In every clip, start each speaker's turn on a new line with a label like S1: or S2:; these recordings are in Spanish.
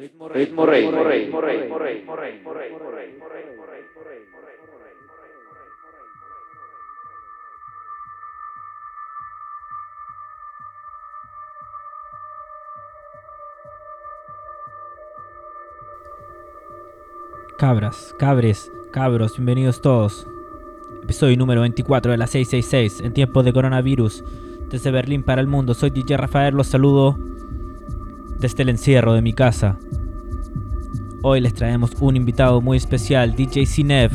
S1: Ritmo Rey.
S2: Cabras, cabres, cabros, bienvenidos todos. Episodio número 24 de la 666 en tiempos de coronavirus. Desde Berlín para el mundo, soy DJ Rafael, los saludo desde el encierro de mi casa. Hoy les traemos un invitado muy especial, DJ Cinev,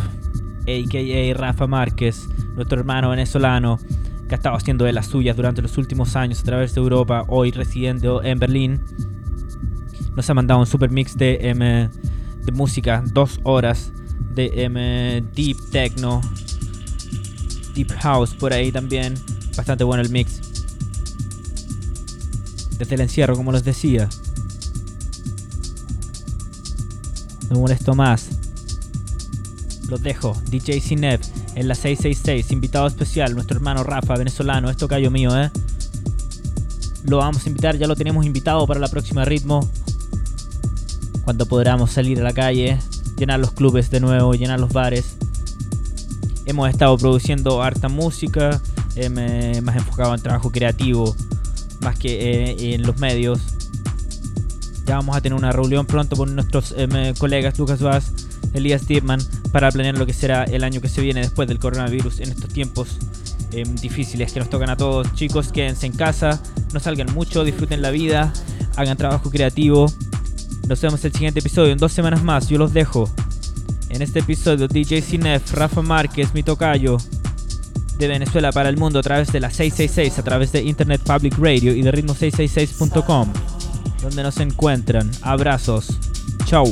S2: a.k.a. Rafa Márquez, nuestro hermano venezolano, que ha estado haciendo de las suyas durante los últimos años a través de Europa, hoy residiendo en Berlín. Nos ha mandado un super mix de, de música, dos horas de M, Deep Techno, Deep House por ahí también. Bastante bueno el mix. Desde el encierro, como les decía. No molesto más. Los dejo. DJ Cinev en la 666. Invitado especial, nuestro hermano Rafa, venezolano. Esto callo mío, ¿eh? Lo vamos a invitar, ya lo tenemos invitado para la próxima ritmo. Cuando podamos salir a la calle, llenar los clubes de nuevo, llenar los bares. Hemos estado produciendo harta música, eh, más enfocado en trabajo creativo, más que eh, en los medios. Ya vamos a tener una reunión pronto con nuestros em, colegas Lucas Vaz, Elías Dietman, para planear lo que será el año que se viene después del coronavirus en estos tiempos em, difíciles que nos tocan a todos. Chicos, quédense en casa, no salgan mucho, disfruten la vida, hagan trabajo creativo. Nos vemos en el siguiente episodio en dos semanas más. Yo los dejo. En este episodio, DJ Cinef, Rafa Márquez, mi tocayo, de Venezuela para el mundo a través de la 666, a través de Internet Public Radio y de ritmo666.com donde nos encuentran. Abrazos. Chau.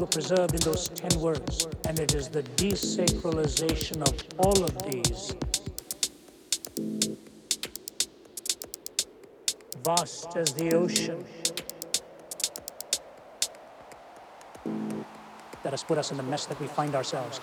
S3: Were preserved in those ten words, and it is the desacralization of all of these. Vast as the ocean that has put us in the mess that we find ourselves.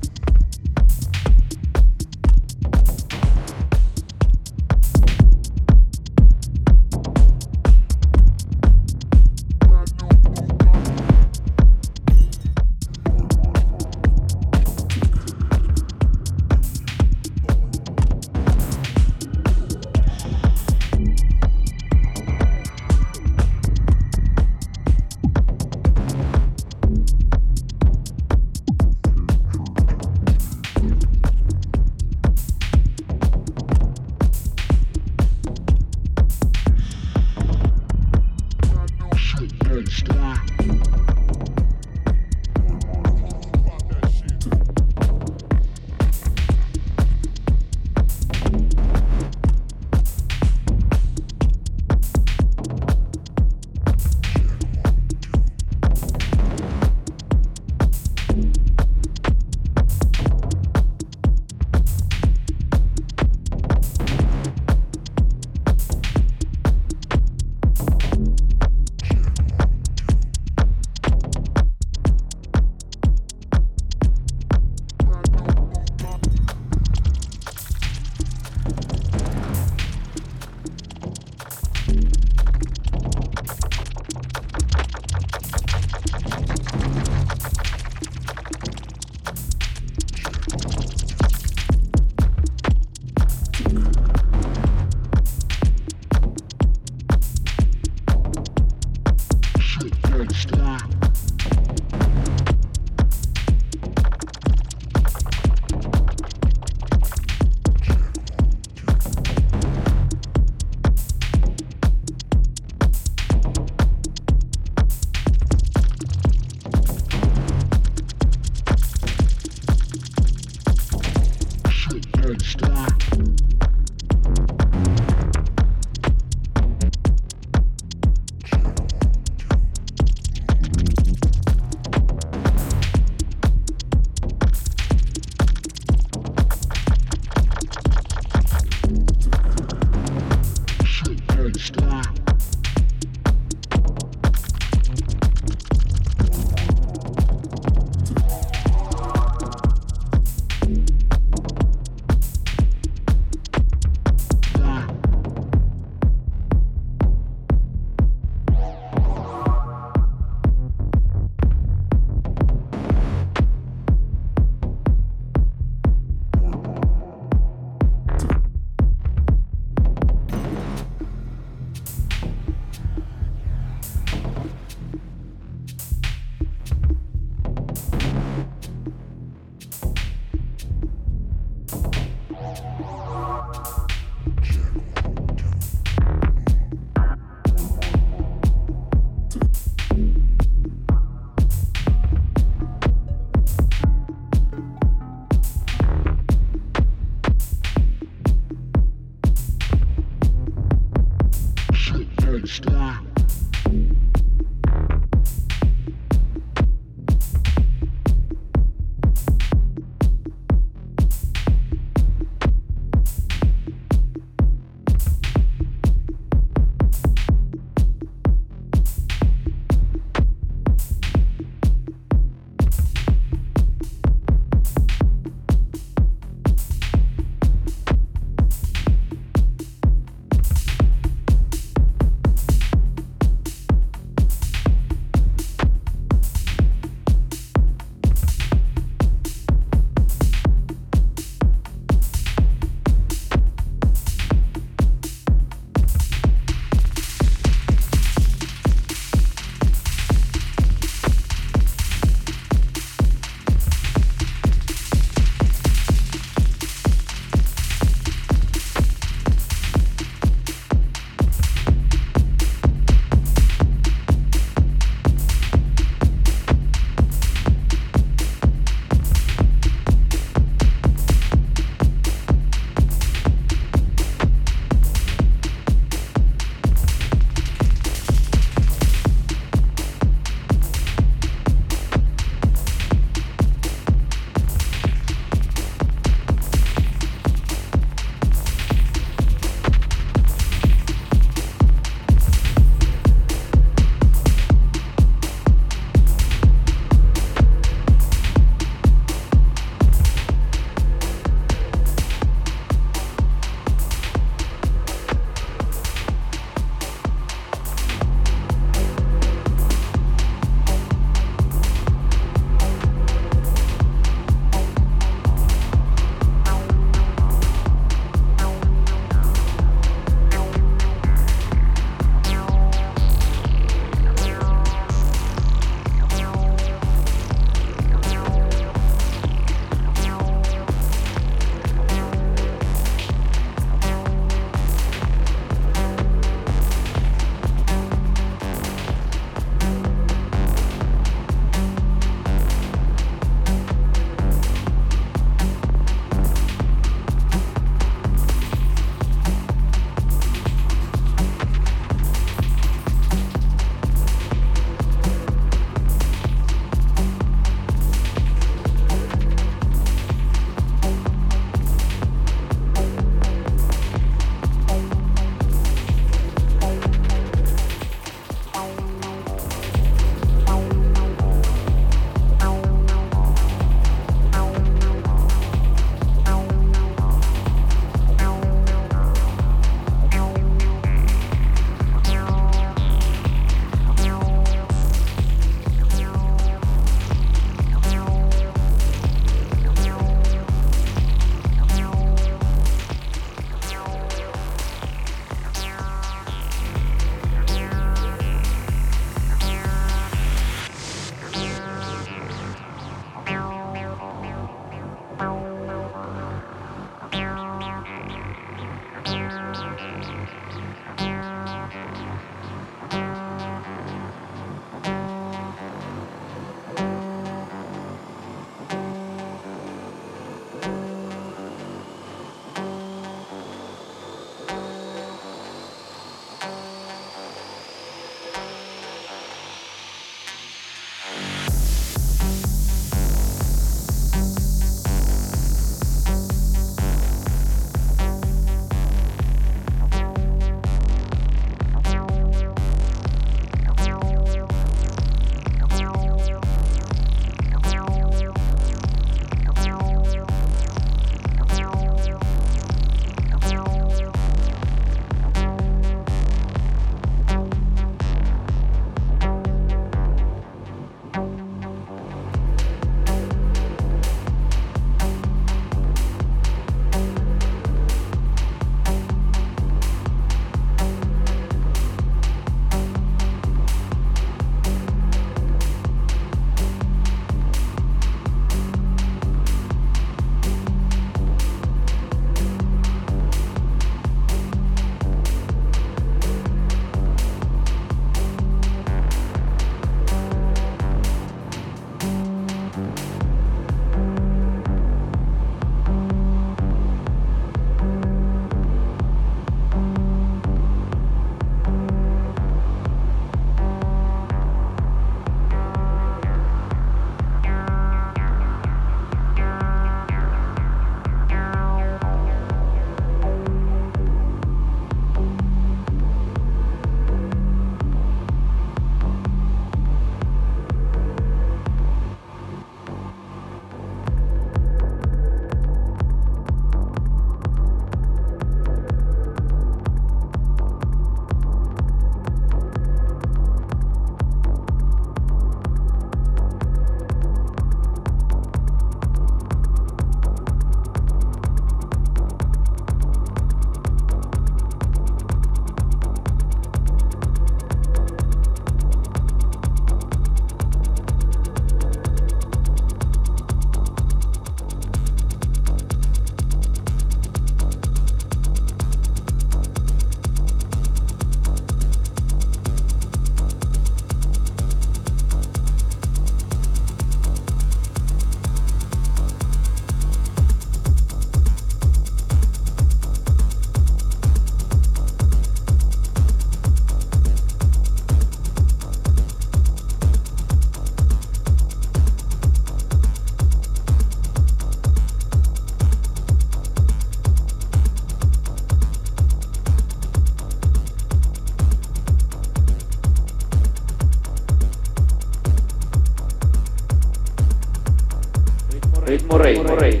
S4: Vorrei,